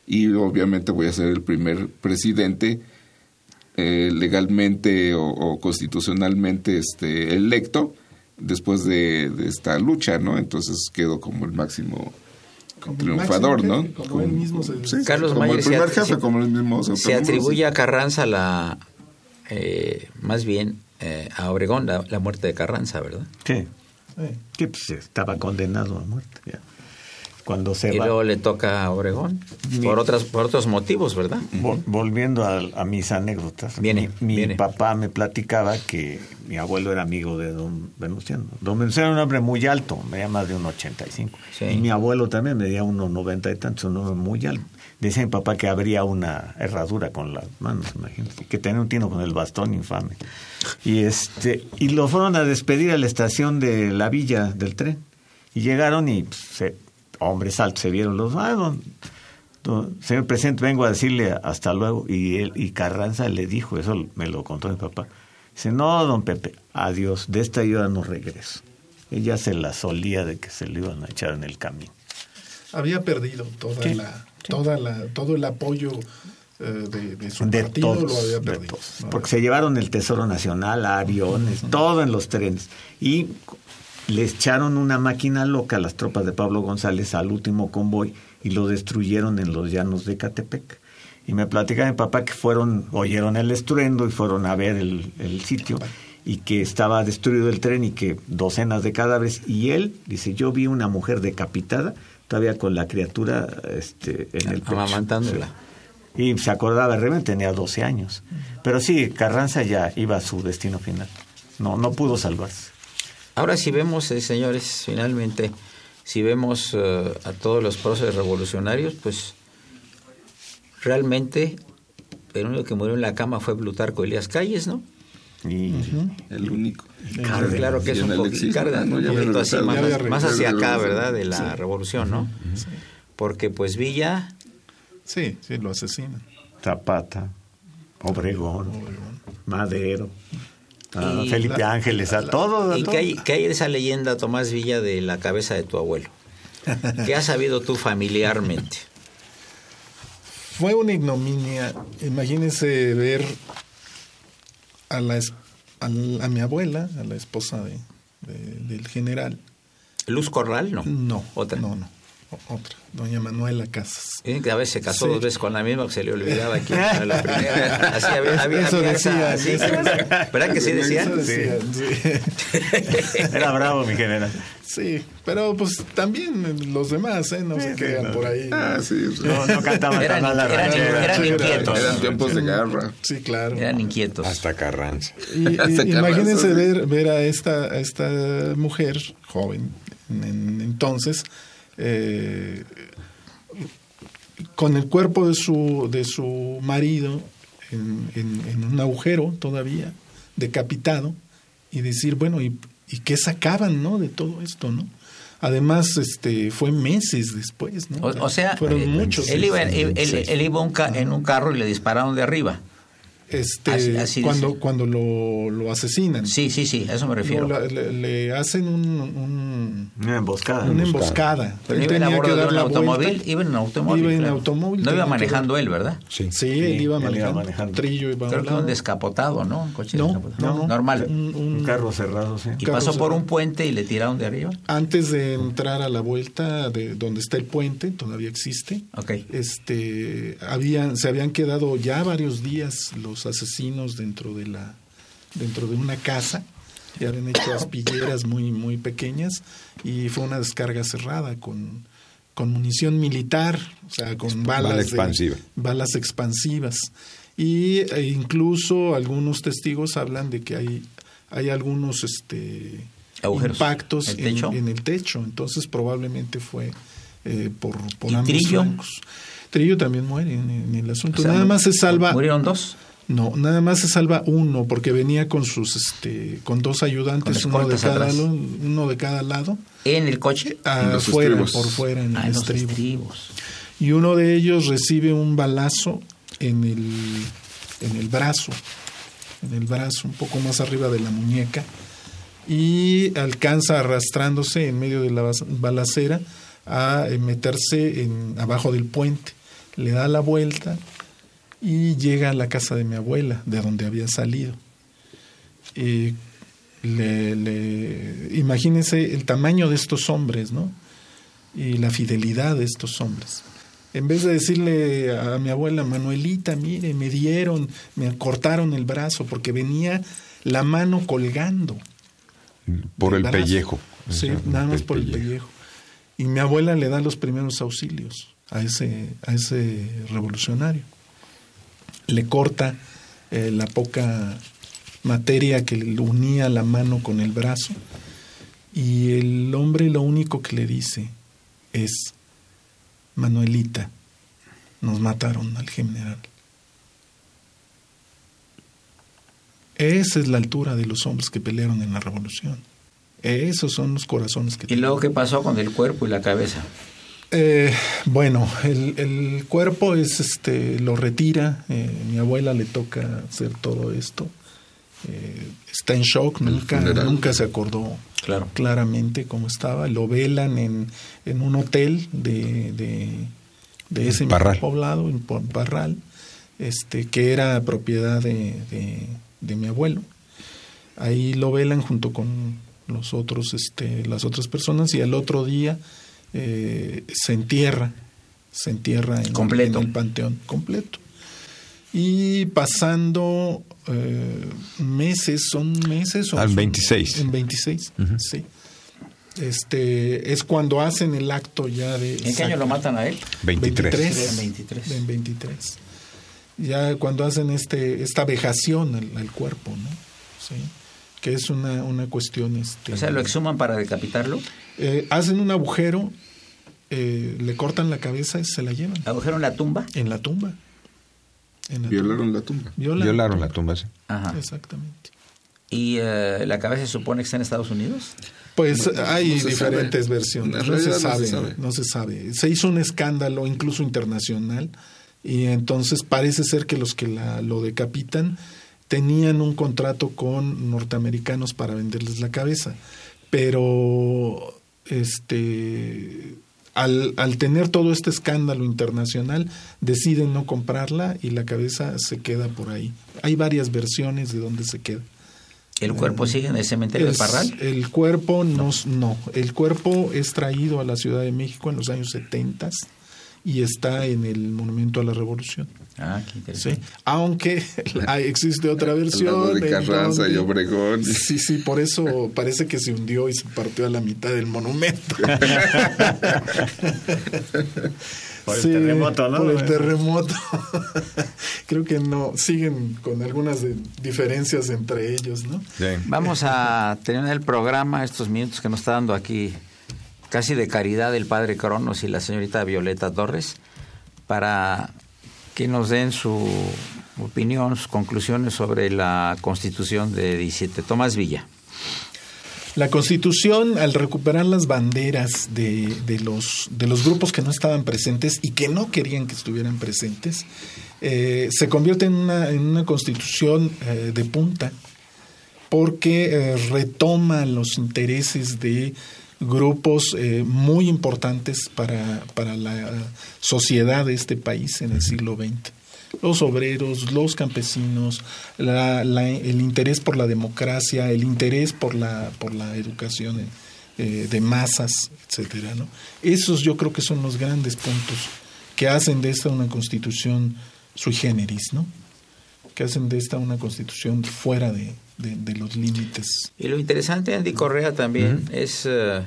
y obviamente voy a ser el primer presidente eh, legalmente o, constitucionalmente este, electo después de, esta lucha, ¿no? Entonces quedo como el máximo triunfador, ¿no? Como, él mismo se, Carlos como el primer jefe, como él mismo se, atribuye a Carranza la, eh, más bien eh, a Obregón, la, muerte de Carranza, ¿verdad? Sí. Sí, pues estaba condenado a muerte. Ya cuando se y luego le toca a Obregón por otras por otros motivos verdad volviendo a, mis anécdotas viene mi, papá me platicaba que mi abuelo era amigo de don Venustiano. Don Venustiano era un hombre muy alto medía más de un 85 y mi abuelo también medía unos 90 y tantos un hombre muy alto. Decía mi papá que habría una herradura con las manos imagínate que tenía un tino con el bastón infame. Y este y lo fueron a despedir a la estación de la villa del tren. Y llegaron y pues, se hombres altos se vieron los ah, señor presidente vengo a decirle hasta luego y él y Carranza le dijo eso me lo contó mi papá dice no don Pepe adiós de esta ayuda no regreso ella se la solía de que se le iban a echar en el camino. Había perdido toda la toda la todo el apoyo eh, de, su partido lo había perdido. porque se llevaron el tesoro nacional aviones todo en los trenes. Y le echaron una máquina loca a las tropas de Pablo González al último convoy y lo destruyeron en los llanos de Catepec. Y me platica mi papá que fueron, oyeron el estruendo y fueron a ver el, sitio y que estaba destruido el tren y que docenas de cadáveres. Y él dice, yo vi una mujer decapitada, todavía con la criatura este, en el pecho. Amamantándola. Y se acordaba, realmente tenía 12 años. Pero sí, Carranza ya iba a su destino final. No, no pudo salvarse. Ahora si vemos, eh, señores, finalmente, si vemos eh, a todos los procesos revolucionarios, pues realmente el único que murió en la cama fue Plutarco Elías Calles, ¿no? Y, El único. Claro, que es un, poquito, más, hacia acá, ¿verdad? De la revolución, ¿no? Porque pues Villa... Sí, sí, lo asesinan. Zapata, Obregón. Madero. Felipe Ángeles, a todo. ¿Y qué hay, qué hay de esa leyenda, Tomás Villa, de la cabeza de tu abuelo? ¿Qué has sabido tú familiarmente? Fue una ignominia. Imagínense ver a, la, a, mi abuela, a la esposa de, del general. ¿Luz Corral? No. No. Otra. No, no. Otra, doña Manuela Casas. que a veces se casó dos veces con la misma que se le olvidaba quién era la (laughs) primera. Así había, había, eso decía, ¿Verdad que sí decía? Era bravo mi general. Sí, pero pues también los demás, ¿eh? No se quedan por ahí. Ah, sí. No, no cantaban eran, eran, eran, inquietos. Eran tiempos de guerra. Sí, claro. Eran inquietos. Hasta Carranza. Y, (laughs) imagínense ver, ver a esta, a esta mujer joven en, entonces eh, con el cuerpo de su, de su marido en, en, un agujero todavía, decapitado, y decir, bueno, ¿y, y qué sacaban no de todo esto? no Además, este, fue meses después, ¿no? O, sea, fueron eh, muchos. Él iba, él, él, iba en un carro y le dispararon de arriba este cuando cuando lo, lo, asesinan. Sí sí sí a eso me refiero. le, hacen un, una emboscada. una emboscada. pero iba en a bordo de un automóvil iba en un automóvil iba en automóvil no iba manejando él verdad sí, sí, él iba manejando, manejando. trillo iba creo que un descapotado no un coche no, no, normal. Un, carro cerrado sí. Y pasó por un puente y le tiraron de arriba. Antes de entrar a la vuelta de donde está el puente todavía existe okay. este habían se habían quedado ya varios días los asesinos dentro de la dentro de una casa y habían hecho aspilleras muy muy pequeñas y fue una descarga cerrada con, con munición militar, o sea, con balas balas expansivas y e incluso algunos testigos hablan de que hay hay algunos este impactos en, el techo, entonces probablemente fue eh, por, por ambos Trillo? Trillo también muere en, el asunto. Nada más se salva. ¿Murieron dos? No, nada más se salva uno porque venía con sus este con dos ayudantes, uno de cada lado, uno de cada lado. En el coche, afuera, por fuera en ah, el estribo. Y uno de ellos recibe un balazo en el en el brazo, en el brazo un poco más arriba de la muñeca y alcanza arrastrándose en medio de la balacera a meterse en abajo del puente. Le da la vuelta y llega a la casa de mi abuela, de donde había salido. Y le, imagínense el tamaño de estos hombres, ¿no? Y la fidelidad de estos hombres. En vez de decirle a mi abuela, Manuelita, mire, me dieron, me cortaron el brazo porque venía la mano colgando. Por el pellejo. Sí, nada más por el pellejo. Y mi abuela le da los primeros auxilios a ese, a ese revolucionario. Le corta eh, la poca materia que le unía la mano con el brazo. Y el hombre lo único que le dice es, Manuelita, nos mataron al general. Esa es la altura de los hombres que pelearon en la revolución. Esos son los corazones que... ¿Y luego qué pasó con el cuerpo y la cabeza? Eh, bueno, el, el, cuerpo es, este, lo retira. Eh, mi abuela le toca hacer todo esto. Eh, está en shock, nunca, nunca se acordó claro. claramente cómo estaba. Lo velan en, en un hotel de, de, de ese Parral. poblado, en Parral, este, que era propiedad de, de, de mi abuelo. Ahí lo velan junto con los otros, este, las otras personas y al otro día eh, se entierra, se entierra en, completo. en, el panteón completo. Y pasando eh, meses, son meses. Al 26. En 26, uh -huh. sí. Este, es cuando hacen el acto ya de... ¿En qué año lo matan a él? 23. 23. En 23. En 23. Ya cuando hacen este, esta vejación al, al cuerpo, ¿no? Sí que es una, una cuestión... Este, o sea, ¿lo exhuman para decapitarlo? Eh, hacen un agujero, eh, le cortan la cabeza y se la llevan. ¿Agujero en la tumba? En la tumba. En la Violaron tumba. la tumba. Violan Violaron la tumba, sí. Ajá. Exactamente. ¿Y eh, la cabeza se supone que está en Estados Unidos? Pues no, hay no diferentes sabe. versiones. No se, sabe, no se, sabe, no se sabe. Se hizo un escándalo incluso internacional y entonces parece ser que los que la, lo decapitan tenían un contrato con norteamericanos para venderles la cabeza, pero este al, al, tener todo este escándalo internacional deciden no comprarla y la cabeza se queda por ahí. Hay varias versiones de dónde se queda. ¿El cuerpo eh, sigue en el cementerio es, de Parral? El cuerpo no. no, el cuerpo es traído a la Ciudad de México en los años 70 y está en el Monumento a la Revolución. Ah, qué interesante. Sí, aunque (laughs) existe otra versión. de Carranza donde, y Obregón. Sí, sí, por eso parece que se hundió y se partió a la mitad del monumento. (laughs) por el (laughs) sí, terremoto, ¿no? Por el terremoto. Creo que no, siguen con algunas de, diferencias entre ellos, ¿no? Sí. Vamos a tener el programa, estos minutos que nos está dando aquí casi de caridad el padre Cronos y la señorita Violeta Torres para que nos den su opinión, sus conclusiones sobre la constitución de 17. Tomás Villa. La constitución, al recuperar las banderas de, de, los, de los grupos que no estaban presentes y que no querían que estuvieran presentes, eh, se convierte en una, en una constitución eh, de punta porque eh, retoma los intereses de grupos eh, muy importantes para, para la sociedad de este país en el siglo XX. Los obreros, los campesinos, la, la, el interés por la democracia, el interés por la, por la educación eh, de masas, etcétera, ¿no? Esos yo creo que son los grandes puntos que hacen de esta una constitución sui generis, ¿no? Que hacen de esta una constitución fuera de, de, de los límites. Y lo interesante, Andy Correa, también uh -huh. es uh,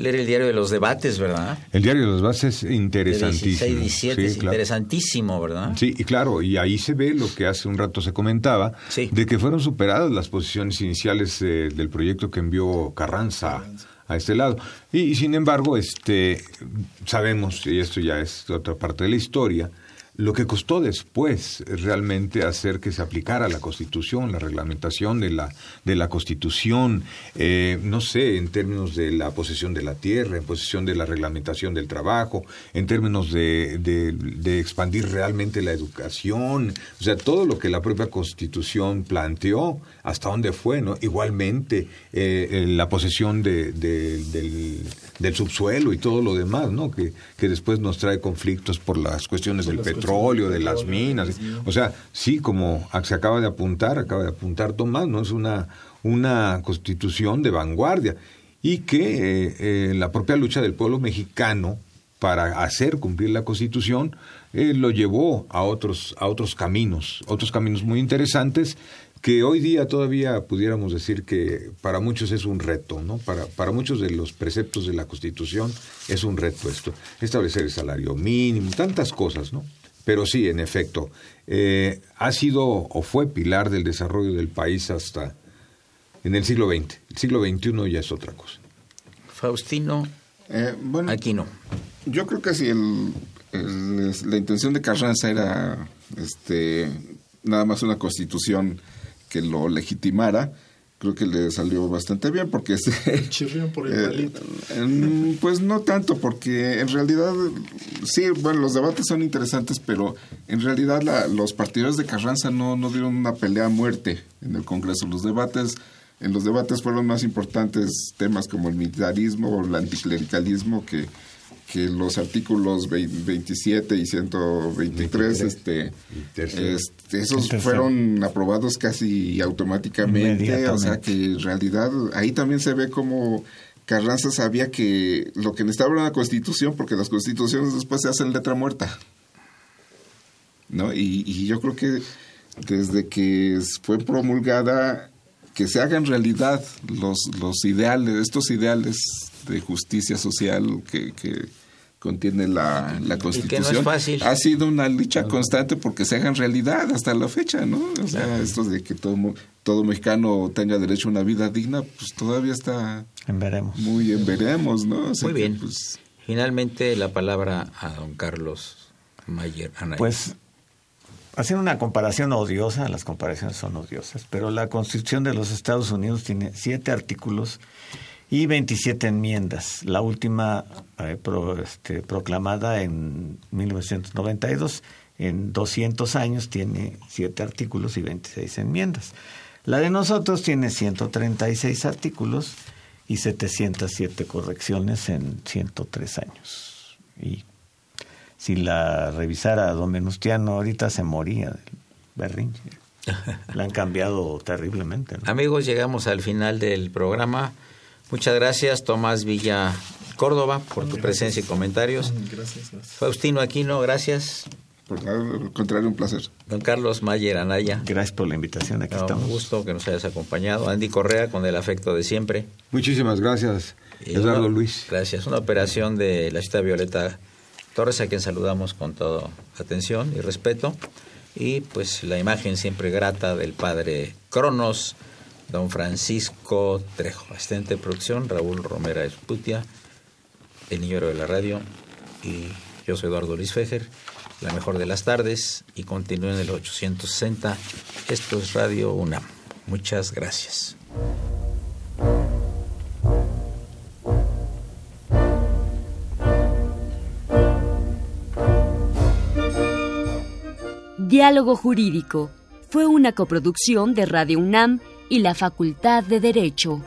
leer el diario de los debates, ¿verdad? El diario de los debates es interesantísimo. De 16, 17, sí, es claro. interesantísimo, ¿verdad? Sí, y claro, y ahí se ve lo que hace un rato se comentaba, sí. de que fueron superadas las posiciones iniciales eh, del proyecto que envió Carranza. Carranza a este lado. Y, y, sin embargo, este sabemos, y esto ya es otra parte de la historia, lo que costó después realmente hacer que se aplicara la Constitución, la reglamentación de la, de la Constitución, eh, no sé, en términos de la posesión de la tierra, en posesión de la reglamentación del trabajo, en términos de, de, de expandir realmente la educación, o sea, todo lo que la propia Constitución planteó, hasta dónde fue, ¿no? Igualmente, eh, la posesión de, de, del, del, subsuelo y todo lo demás, ¿no? Que, que después nos trae conflictos por las cuestiones por del las petróleo, petróleo, de las minas. O sea, sí, como se acaba de apuntar, acaba de apuntar Tomás, ¿no? Es una, una constitución de vanguardia y que eh, eh, la propia lucha del pueblo mexicano para hacer cumplir la constitución eh, lo llevó a otros, a otros caminos, otros caminos muy interesantes que hoy día todavía pudiéramos decir que para muchos es un reto, ¿no? Para, para muchos de los preceptos de la Constitución es un reto esto, establecer el salario mínimo, tantas cosas, ¿no? Pero sí, en efecto, eh, ha sido o fue pilar del desarrollo del país hasta en el siglo XX. El siglo XXI ya es otra cosa. Faustino eh, bueno, no. Yo creo que si el, la intención de Carranza era este, nada más una constitución que lo legitimara, creo que le salió bastante bien porque se (laughs) por el eh, pues no tanto porque en realidad sí bueno los debates son interesantes pero en realidad los partidarios de Carranza no no dieron una pelea a muerte en el Congreso. Los debates en los debates fueron más importantes temas como el militarismo o el anticlericalismo que que los artículos 27 y 123, este, este, esos fueron aprobados casi automáticamente, o sea que en realidad ahí también se ve como Carranza sabía que lo que necesitaba era una constitución, porque las constituciones después se hacen letra muerta. ¿No? Y, y yo creo que desde que fue promulgada, que se hagan realidad los, los ideales, estos ideales de justicia social que, que contiene la, la Constitución. Ha sido una lucha constante porque se hagan realidad hasta la fecha, ¿no? O sea, esto de que todo, todo mexicano tenga derecho a una vida digna, pues todavía está... En veremos. Muy en veremos, ¿no? muy bien. Pues, Finalmente la palabra a don Carlos Mayer Pues haciendo una comparación odiosa, las comparaciones son odiosas, pero la Constitución de los Estados Unidos tiene siete artículos y 27 enmiendas. La última eh, este, proclamada en 1992, en 200 años, tiene 7 artículos y 26 enmiendas. La de nosotros tiene 136 artículos y 707 correcciones en 103 años. Y si la revisara don Menustiano ahorita se moría del berrinche. (laughs) La han cambiado terriblemente. Amigos, llegamos al final del programa. Muchas gracias, Tomás Villa Córdoba, por tu presencia y comentarios. Gracias, gracias. Faustino Aquino, gracias. Por al contrario, un placer. Don Carlos Mayer Anaya. Gracias por la invitación, aquí estamos. Un gusto que nos hayas acompañado. Andy Correa, con el afecto de siempre. Muchísimas gracias, Eduardo Luis. Gracias. Una operación de la ciudad Violeta Torres, a quien saludamos con toda atención y respeto. Y pues la imagen siempre grata del padre Cronos don Francisco Trejo, asistente de producción, Raúl Romera Esputia, el niñero de la radio, y yo soy Eduardo Luis Fejer, la mejor de las tardes, y continúen en el 860. Esto es Radio UNAM. Muchas gracias. Diálogo Jurídico fue una coproducción de Radio UNAM y la Facultad de Derecho.